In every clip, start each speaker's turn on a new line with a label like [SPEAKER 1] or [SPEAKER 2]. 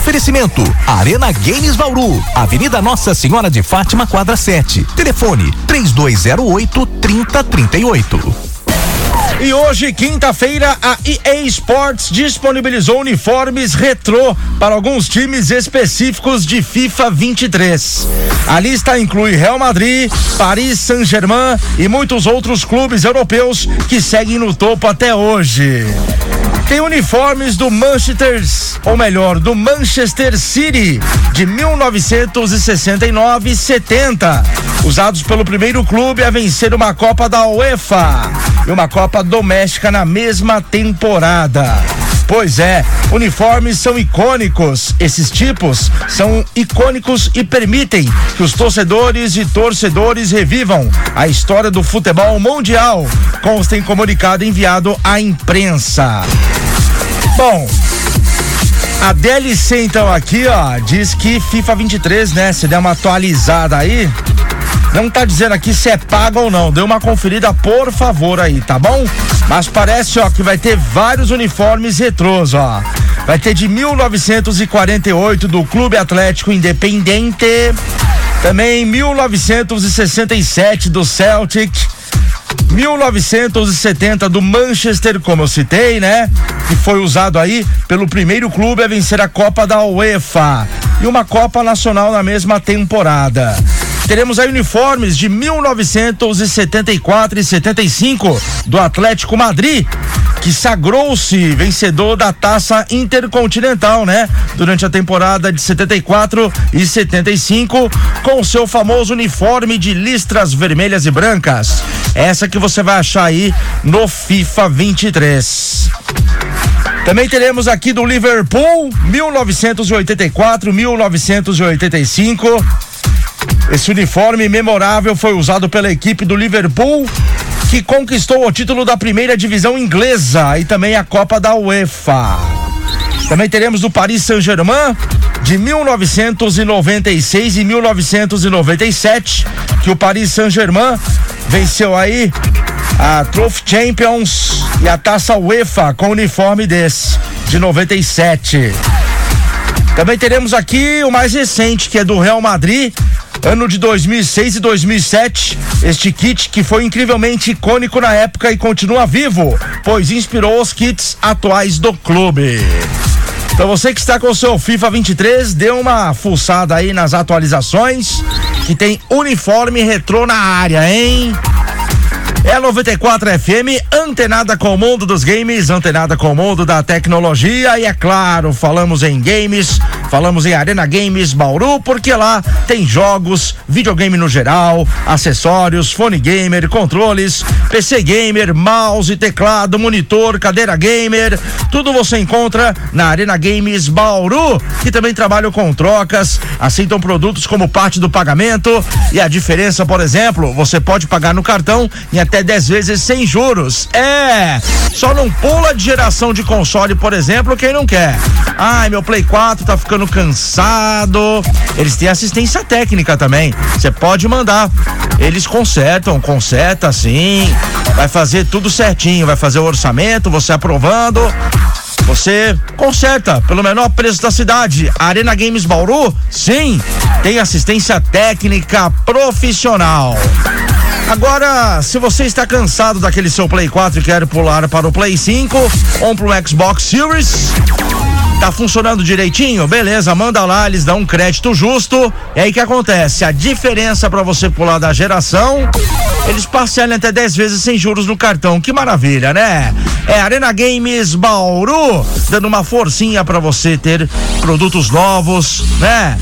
[SPEAKER 1] Oferecimento Arena Games Bauru, Avenida Nossa Senhora de Fátima, quadra 7. Telefone 3208 3038.
[SPEAKER 2] E hoje, quinta-feira, a EA Sports disponibilizou uniformes retrô para alguns times específicos de FIFA 23. A lista inclui Real Madrid, Paris Saint-Germain e muitos outros clubes europeus que seguem no topo até hoje. Tem uniformes do Manchester, ou melhor, do Manchester City de 1969 e 70, usados pelo primeiro clube a vencer uma Copa da UEFA e uma Copa doméstica na mesma temporada. Pois é, uniformes são icônicos. Esses tipos são icônicos e permitem que os torcedores e torcedores revivam a história do futebol mundial. Consta em comunicado enviado à imprensa. Bom, a DLC então aqui, ó, diz que FIFA 23, né? Se der uma atualizada aí, não tá dizendo aqui se é pago ou não. Dê uma conferida, por favor, aí, tá bom? Mas parece, ó, que vai ter vários uniformes retrôs, ó. Vai ter de 1948 do Clube Atlético Independente. Também 1967 do Celtic. 1970 do Manchester, como eu citei, né? Que foi usado aí pelo primeiro clube a vencer a Copa da UEFA e uma Copa Nacional na mesma temporada. Teremos aí uniformes de 1974 e 75 do Atlético Madrid, que sagrou-se vencedor da Taça Intercontinental, né? Durante a temporada de 74 e 75, com seu famoso uniforme de listras vermelhas e brancas. Essa que você vai achar aí no FIFA 23. Também teremos aqui do Liverpool, 1984, 1985. Esse uniforme memorável foi usado pela equipe do Liverpool, que conquistou o título da primeira divisão inglesa e também a Copa da UEFA. Também teremos do Paris Saint-Germain de 1996 e 1997, que o Paris Saint-Germain venceu aí a Trophy Champions e a Taça UEFA com uniforme desse de 97. Também teremos aqui o mais recente, que é do Real Madrid, ano de 2006 e 2007. Este kit que foi incrivelmente icônico na época e continua vivo, pois inspirou os kits atuais do clube. Então você que está com o seu FIFA 23, dê uma fuçada aí nas atualizações, que tem uniforme retrô na área, hein? É a 94 FM, antenada com o mundo dos games, antenada com o mundo da tecnologia. E é claro, falamos em games, falamos em Arena Games Bauru, porque lá tem jogos, videogame no geral, acessórios, fone gamer, controles, PC gamer, mouse, teclado, monitor, cadeira gamer, tudo você encontra na Arena Games Bauru, que também trabalham com trocas, aceitam produtos como parte do pagamento. E a diferença, por exemplo, você pode pagar no cartão em até 10 vezes sem juros. É! Só não pula de geração de console, por exemplo, quem não quer. Ai, meu Play 4 tá ficando cansado. Eles têm assistência técnica também. Você pode mandar. Eles consertam, conserta sim. Vai fazer tudo certinho, vai fazer o orçamento, você aprovando. Você conserta pelo menor preço da cidade. Arena Games Bauru, sim, tem assistência técnica profissional. Agora, se você está cansado daquele seu Play 4 e quer pular para o Play 5 ou para o Xbox Series, Tá funcionando direitinho? Beleza, manda lá, eles dão um crédito justo. E aí que acontece? A diferença para você pular da geração, eles parcelam até 10 vezes sem juros no cartão. Que maravilha, né? É Arena Games Bauru, dando uma forcinha para você ter produtos novos, né?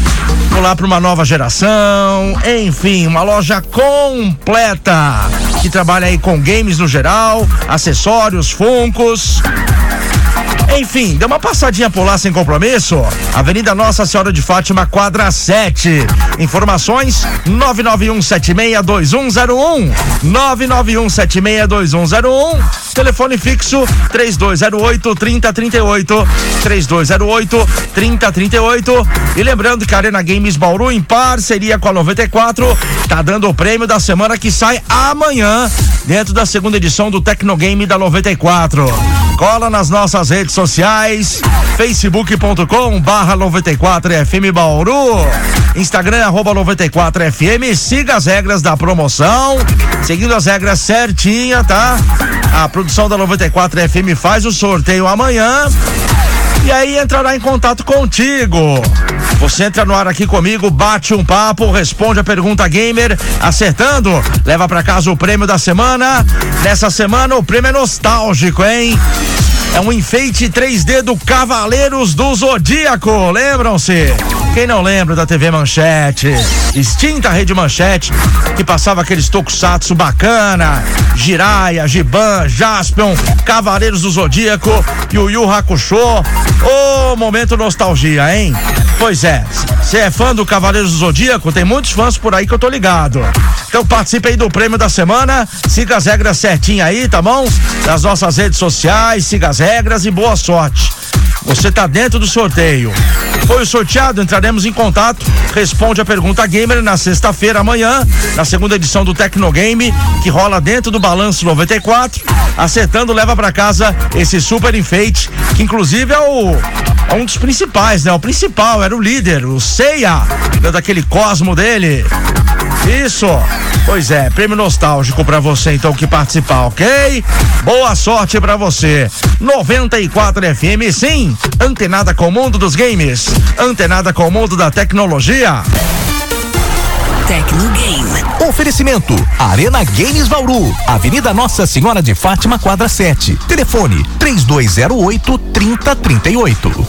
[SPEAKER 2] Pular para uma nova geração, enfim, uma loja completa que trabalha aí com games no geral, acessórios, funcos. Enfim, dê uma passadinha por lá sem compromisso. Avenida Nossa Senhora de Fátima, quadra 7. Informações: 991762101. 991762101. Telefone fixo 3208 3038. 3208 3038. E lembrando que a Arena Games Bauru, em parceria com a 94, tá dando o prêmio da semana que sai amanhã, dentro da segunda edição do Tecnogame da 94. Cola nas nossas redes sociais, facebook.com barra 94 FM Bauru, Instagram arroba 94 FM, siga as regras da promoção, seguindo as regras certinha, tá? A produção da 94 FM faz o sorteio amanhã e aí entrará em contato contigo. Você entra no ar aqui comigo, bate um papo, responde a pergunta gamer, acertando, leva para casa o prêmio da semana. Nessa semana o prêmio é nostálgico, hein? É um enfeite 3D do Cavaleiros do Zodíaco, lembram-se? Quem não lembra da TV Manchete? Extinta Rede Manchete, que passava aqueles tokusatsu bacana, Jiraya, Giban, Jaspion, Cavaleiros do Zodíaco, Yu Yu Hakusho. Ô, oh, momento nostalgia, hein? Pois é, você é fã do Cavaleiros do Zodíaco? Tem muitos fãs por aí que eu tô ligado. Então participe aí do prêmio da semana, siga as regras certinho aí, tá bom? Das nossas redes sociais, siga as regras e boa sorte. Você tá dentro do sorteio. Foi o sorteado, entraremos em contato. Responde a pergunta gamer na sexta-feira amanhã, na segunda edição do Tecnogame, que rola dentro do Balanço 94. Acertando, leva para casa esse super enfeite, que inclusive é o é um dos principais, né? O principal era o líder, o Ceia, daquele cosmo dele. Isso. Pois é, prêmio nostálgico para você então que participar, ok? Boa sorte para você. 94 FM, sim. Antenada com o mundo dos games. Antenada com o mundo da tecnologia.
[SPEAKER 1] Tecnogame. Oferecimento: Arena Games Bauru, Avenida Nossa Senhora de Fátima, quadra 7. Telefone: 3208 3038.